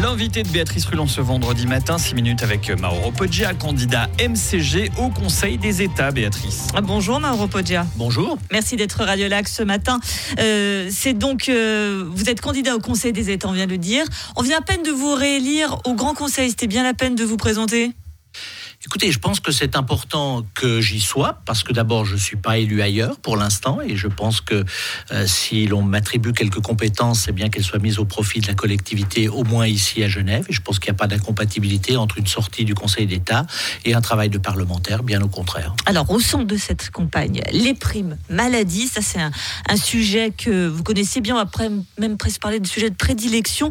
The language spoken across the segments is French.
L'invité de Béatrice Rulon ce vendredi matin, 6 minutes avec Mauro Poggia, candidat MCG au Conseil des États, Béatrice. Ah, bonjour Mauro Poggia. Bonjour. Merci d'être radiolac ce matin. Euh, c'est donc, euh, vous êtes candidat au Conseil des États, on vient de le dire. On vient à peine de vous réélire au Grand Conseil. C'était bien la peine de vous présenter? Écoutez, je pense que c'est important que j'y sois, parce que d'abord, je ne suis pas élu ailleurs pour l'instant, et je pense que euh, si l'on m'attribue quelques compétences, c'est bien qu'elles soient mises au profit de la collectivité, au moins ici à Genève, et je pense qu'il n'y a pas d'incompatibilité entre une sortie du Conseil d'État et un travail de parlementaire, bien au contraire. Alors, au centre de cette campagne, les primes maladie, ça c'est un, sujet que vous connaissez bien, après même presque parler de sujet de prédilection,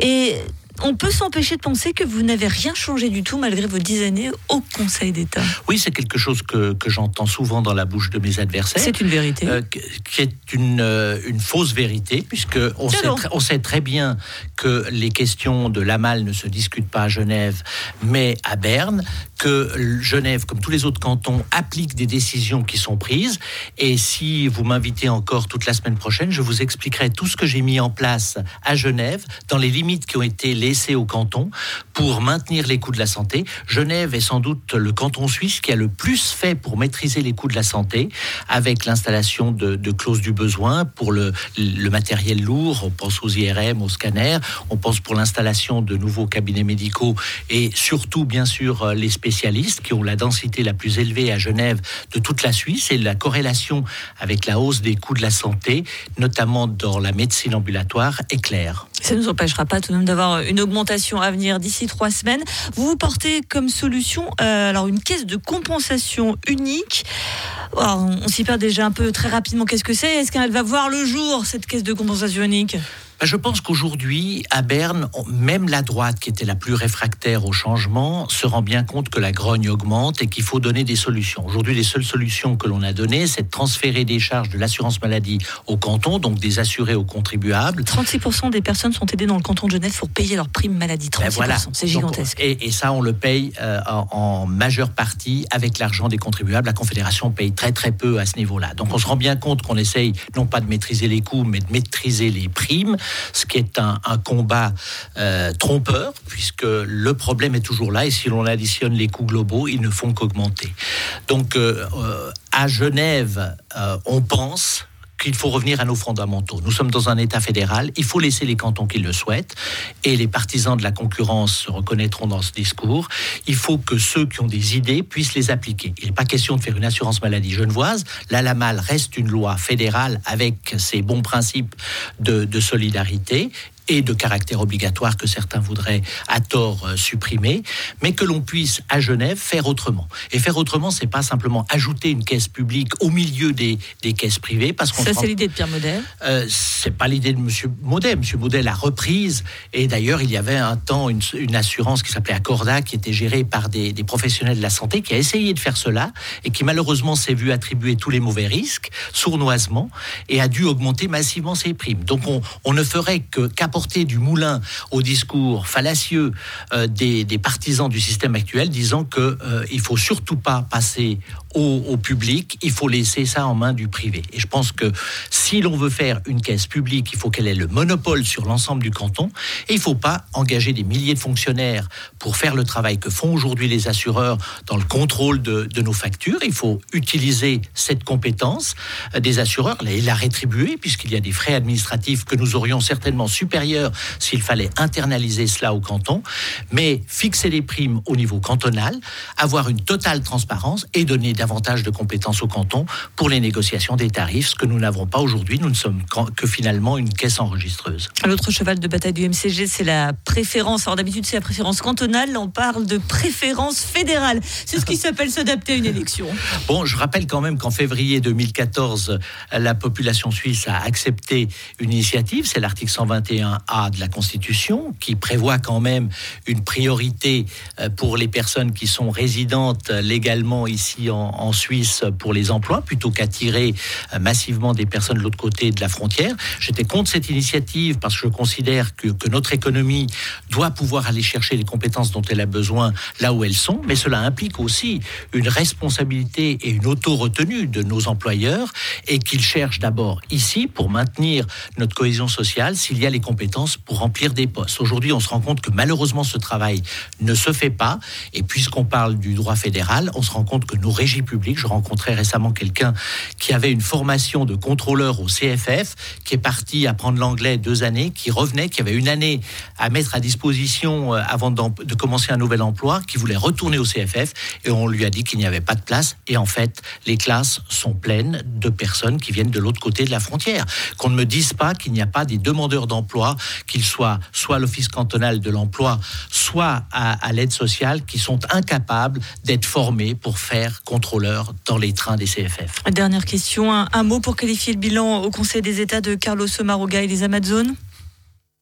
et on peut s'empêcher de penser que vous n'avez rien changé du tout malgré vos dix années au Conseil d'État. Oui, c'est quelque chose que, j'entends souvent dans la bouche de mes adversaires. C'est une vérité. Euh, qui est une, euh, une fausse vérité, puisque on sait, on sait, très bien que les questions de l'AMAL ne se discutent pas à Genève, mais à Berne, que Genève, comme tous les autres cantons, applique des décisions qui sont prises. Et si vous m'invitez encore toute la semaine prochaine, je vous expliquerai tout ce que j'ai mis en place à Genève, dans les limites qui ont été laissées au canton, pour maintenir les coûts de la santé. Genève est sans doute le canton suisse qui a le plus fait pour maîtriser les coûts de la santé, avec l'installation de, clauses du besoin pour le, matériel lourd. On pense aux IRM, aux scanners. On pense pour l'installation de nouveaux cabinets médicaux et surtout, bien sûr, les spécialistes qui ont la densité la plus élevée à Genève de toute la Suisse et la corrélation avec la hausse des coûts de la santé, notamment dans la médecine ambulatoire, est claire. Ça ne nous empêchera pas tout de même d'avoir augmentation à venir d'ici trois semaines. Vous vous portez comme solution euh, alors une caisse de compensation unique. on s'y perd déjà un peu très rapidement. Qu'est-ce que c'est? Est-ce qu'elle va voir le jour, cette caisse de compensation unique? Je pense qu'aujourd'hui, à Berne, même la droite, qui était la plus réfractaire au changement, se rend bien compte que la grogne augmente et qu'il faut donner des solutions. Aujourd'hui, les seules solutions que l'on a données, c'est de transférer des charges de l'assurance maladie au canton, donc des assurés aux contribuables. 36% des personnes sont aidées dans le canton de Genève pour payer leur prime maladie. 36%, ben voilà. c'est gigantesque. et, ça, on le paye euh, en, en, majeure partie avec l'argent des contribuables. La Confédération paye très très peu à ce niveau-là. Donc on se rend bien compte qu'on essaye non pas de maîtriser les coûts, mais de maîtriser les primes ce qui est un, combat euh, trompeur, puisque le problème est toujours là, et si l'on additionne les coûts globaux, ils ne font qu'augmenter. Donc, euh, euh, à Genève, on pense qu'il faut revenir à nos fondamentaux. Nous sommes dans un État fédéral, il faut laisser les cantons qui le souhaitent, et les partisans de la concurrence se reconnaîtront dans ce discours. Il faut que ceux qui ont des idées puissent les appliquer. Il n'est pas question de faire une assurance maladie genevoise. La LAMAL reste une loi fédérale avec ses bons principes de solidarité, et de caractère obligatoire que certains voudraient à tort euh, supprimer, mais que l'on puisse à Genève faire autrement. Et faire autrement, c'est pas simplement ajouter une caisse publique au milieu des, des caisses privées, parce qu'on ça c'est l'idée de Pierre Model. Euh, c'est pas l'idée de Monsieur Model. Monsieur Model a reprise, et d'ailleurs il y avait un temps une, une assurance qui s'appelait Accorda, qui était gérée par des, des, professionnels de la santé, qui a essayé de faire cela et qui malheureusement s'est vu attribuer tous les mauvais risques sournoisement et a dû augmenter massivement ses primes. Donc on, on ne ferait que porter du moulin au discours fallacieux euh, des, partisans du système actuel, disant qu'il euh, il faut surtout pas passer au, public, il faut laisser ça en main du privé. Et je pense que si l'on veut faire une caisse publique, il faut qu'elle ait le monopole sur l'ensemble du canton, et il ne faut pas engager des milliers de fonctionnaires pour faire le travail que font aujourd'hui les assureurs dans le contrôle de, de nos factures. Il faut utiliser cette compétence des assureurs et la rétribuer, puisqu'il y a des frais administratifs que nous aurions certainement supérieurs s'il fallait internaliser cela au canton, mais fixer les primes au niveau cantonal, avoir une totale transparence et donner davantage de compétences au canton pour les négociations des tarifs, ce que nous n'avons pas aujourd'hui. Nous ne sommes que finalement une caisse enregistreuse. L'autre cheval de bataille du MCG, c'est la préférence. Alors d'habitude, c'est la préférence cantonale. Là, on parle de préférence fédérale. C'est ce qui s'appelle s'adapter à une élection. Bon, je rappelle quand même qu'en février 2014, la population suisse a accepté une initiative. C'est l'article 121 a de la Constitution qui prévoit quand même une priorité euh, pour les personnes qui sont résidentes légalement ici en, en, Suisse pour les emplois plutôt qu'attirer massivement des personnes de l'autre côté de la frontière. J'étais contre cette initiative parce que je considère que, que notre économie doit pouvoir aller chercher les compétences dont elle a besoin là où elles sont, mais cela implique aussi une responsabilité et une auto-retenue de nos employeurs et qu'ils cherchent d'abord ici pour maintenir notre cohésion sociale s'il y a les compétences pour remplir des postes. Aujourd'hui, on se rend compte que malheureusement ce travail ne se fait pas et puisqu'on parle du droit fédéral, on se rend compte que nos régies publiques, je rencontrais récemment quelqu'un qui avait une formation de contrôleur au CFF, qui est parti apprendre l'anglais deux années, qui revenait, qui avait une année à mettre à disposition euh, avant de commencer un nouvel emploi, qui voulait retourner au CFF et on lui a dit qu'il n'y avait pas de place et en fait les classes sont pleines de personnes qui viennent de l'autre côté de la frontière. Qu'on ne me dise pas qu'il n'y a pas des demandeurs d'emploi, qu'ils soient soit à l'office cantonal de l'emploi, soit à, à l'aide sociale, qui sont incapables d'être formés pour faire dans les trains des CFF. Dernière question, un, mot pour qualifier le bilan au Conseil des États de Carlos Maroga et les Amazones?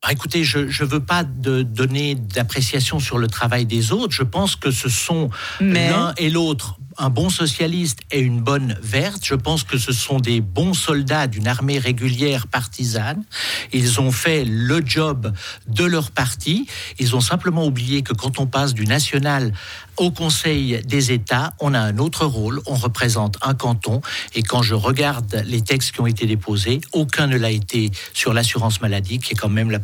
Ah, écoutez, je ne veux pas de donner d'appréciation sur le travail des autres. Je pense que ce sont l'un et l'autre un bon socialiste et une bonne verte. Je pense que ce sont des bons soldats d'une armée régulière partisane. Ils ont fait le job de leur parti. Ils ont simplement oublié que quand on passe du national au Conseil des États, on a un autre rôle. On représente un canton. Et quand je regarde les textes qui ont été déposés, aucun ne l'a été sur l'assurance maladie, qui est quand même la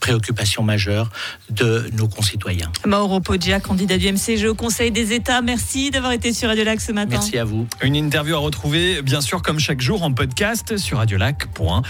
préoccupation majeure de nos concitoyens. Mauro Poggia, candidat du MCG au Conseil des États, merci d'avoir été sur Radio Lac ce matin. Merci à vous. Une interview à retrouver, bien sûr, comme chaque jour, en podcast sur radiolac.com.